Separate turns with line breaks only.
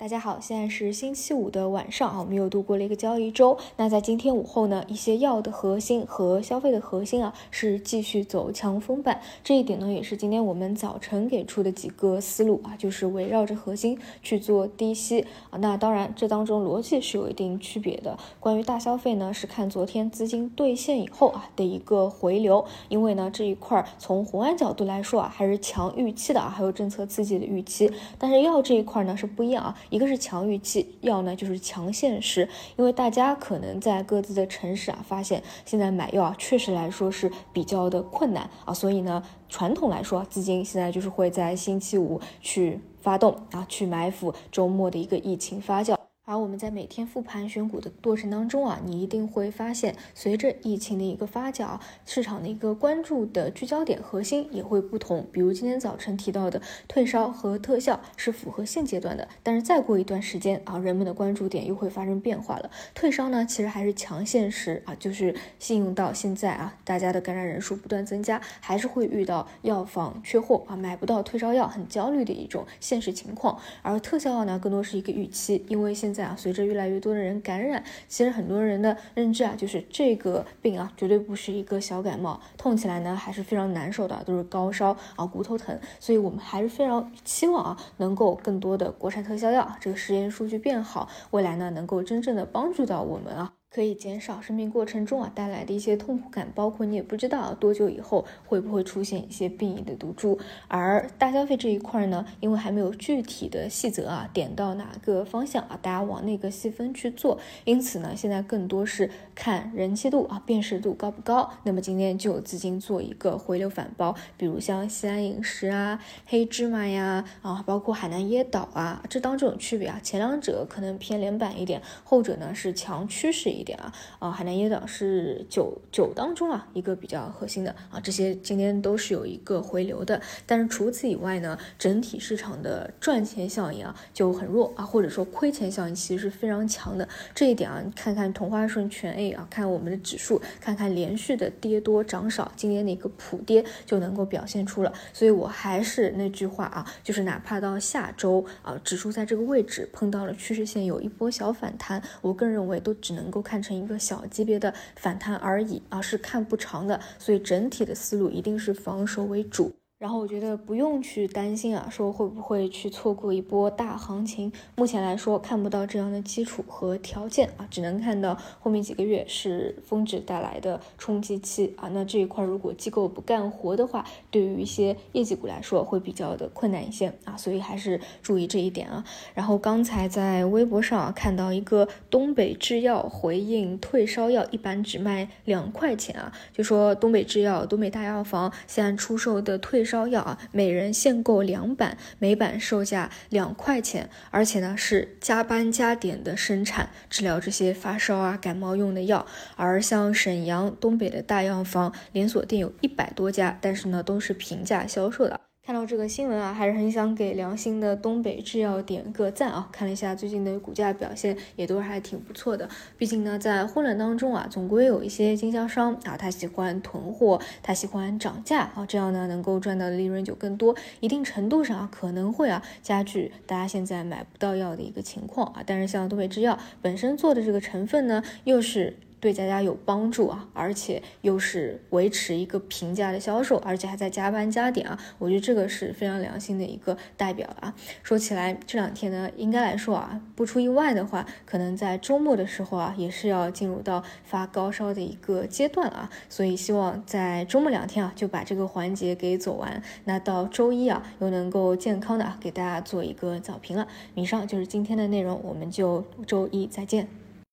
大家好，现在是星期五的晚上啊，我们又度过了一个交易周。那在今天午后呢，一些药的核心和消费的核心啊，是继续走强封板。这一点呢，也是今天我们早晨给出的几个思路啊，就是围绕着核心去做低吸啊。那当然，这当中逻辑是有一定区别的。关于大消费呢，是看昨天资金兑现以后啊的一个回流，因为呢这一块从宏观角度来说啊，还是强预期的啊，还有政策刺激的预期。但是药这一块呢是不一样啊。一个是强预期，要呢就是强现实，因为大家可能在各自的城市啊，发现现在买药啊，确实来说是比较的困难啊，所以呢，传统来说，资金现在就是会在星期五去发动啊，去埋伏周末的一个疫情发酵。而我们在每天复盘选股的过程当中啊，你一定会发现，随着疫情的一个发酵，市场的一个关注的聚焦点核心也会不同。比如今天早晨提到的退烧和特效是符合现阶段的，但是再过一段时间啊，人们的关注点又会发生变化了。退烧呢，其实还是强现实啊，就是信用到现在啊，大家的感染人数不断增加，还是会遇到药房缺货啊，买不到退烧药，很焦虑的一种现实情况。而特效药呢，更多是一个预期，因为现在。随着越来越多的人感染，其实很多人的认知啊，就是这个病啊，绝对不是一个小感冒，痛起来呢还是非常难受的，都是高烧啊，骨头疼，所以我们还是非常期望啊，能够更多的国产特效药，这个实验数据变好，未来呢能够真正的帮助到我们啊。可以减少生病过程中啊带来的一些痛苦感，包括你也不知道多久以后会不会出现一些病理的毒株。而大消费这一块呢，因为还没有具体的细则啊，点到哪个方向啊，大家往那个细分去做。因此呢，现在更多是看人气度啊，辨识度高不高。那么今天就有资金做一个回流反包，比如像西安饮食啊、黑芝麻呀啊，包括海南椰岛啊，这当中有区别啊。前两者可能偏连板一点，后者呢是强趋势。一点啊啊，海南椰岛是酒酒当中啊一个比较核心的啊，这些今天都是有一个回流的，但是除此以外呢，整体市场的赚钱效应啊就很弱啊，或者说亏钱效应其实是非常强的。这一点啊，看看同花顺全 A 啊，看我们的指数，看看连续的跌多涨少，今天的一个普跌就能够表现出了。所以我还是那句话啊，就是哪怕到下周啊，指数在这个位置碰到了趋势线，有一波小反弹，我个人认为都只能够。看成一个小级别的反弹而已啊，是看不长的，所以整体的思路一定是防守为主。然后我觉得不用去担心啊，说会不会去错过一波大行情。目前来说看不到这样的基础和条件啊，只能看到后面几个月是峰值带来的冲击期啊。那这一块如果机构不干活的话，对于一些业绩股来说会比较的困难一些啊，所以还是注意这一点啊。然后刚才在微博上啊看到一个东北制药回应退烧药一般只卖两块钱啊，就说东北制药、东北大药房现在出售的退。烧药啊，每人限购两板，每板售价两块钱，而且呢是加班加点的生产，治疗这些发烧啊、感冒用的药。而像沈阳、东北的大药房连锁店有一百多家，但是呢都是平价销售的。看到这个新闻啊，还是很想给良心的东北制药点个赞啊！看了一下最近的股价表现，也都是还挺不错的。毕竟呢，在混乱当中啊，总归有一些经销商啊，他喜欢囤货，他喜欢涨价啊，这样呢，能够赚到的利润就更多。一定程度上啊，可能会啊加剧大家现在买不到药的一个情况啊。但是像东北制药本身做的这个成分呢，又是。对大家有帮助啊，而且又是维持一个平价的销售，而且还在加班加点啊，我觉得这个是非常良心的一个代表啊。说起来这两天呢，应该来说啊，不出意外的话，可能在周末的时候啊，也是要进入到发高烧的一个阶段啊，所以希望在周末两天啊，就把这个环节给走完，那到周一啊，又能够健康的给大家做一个早评了。以上就是今天的内容，我们就周一再见。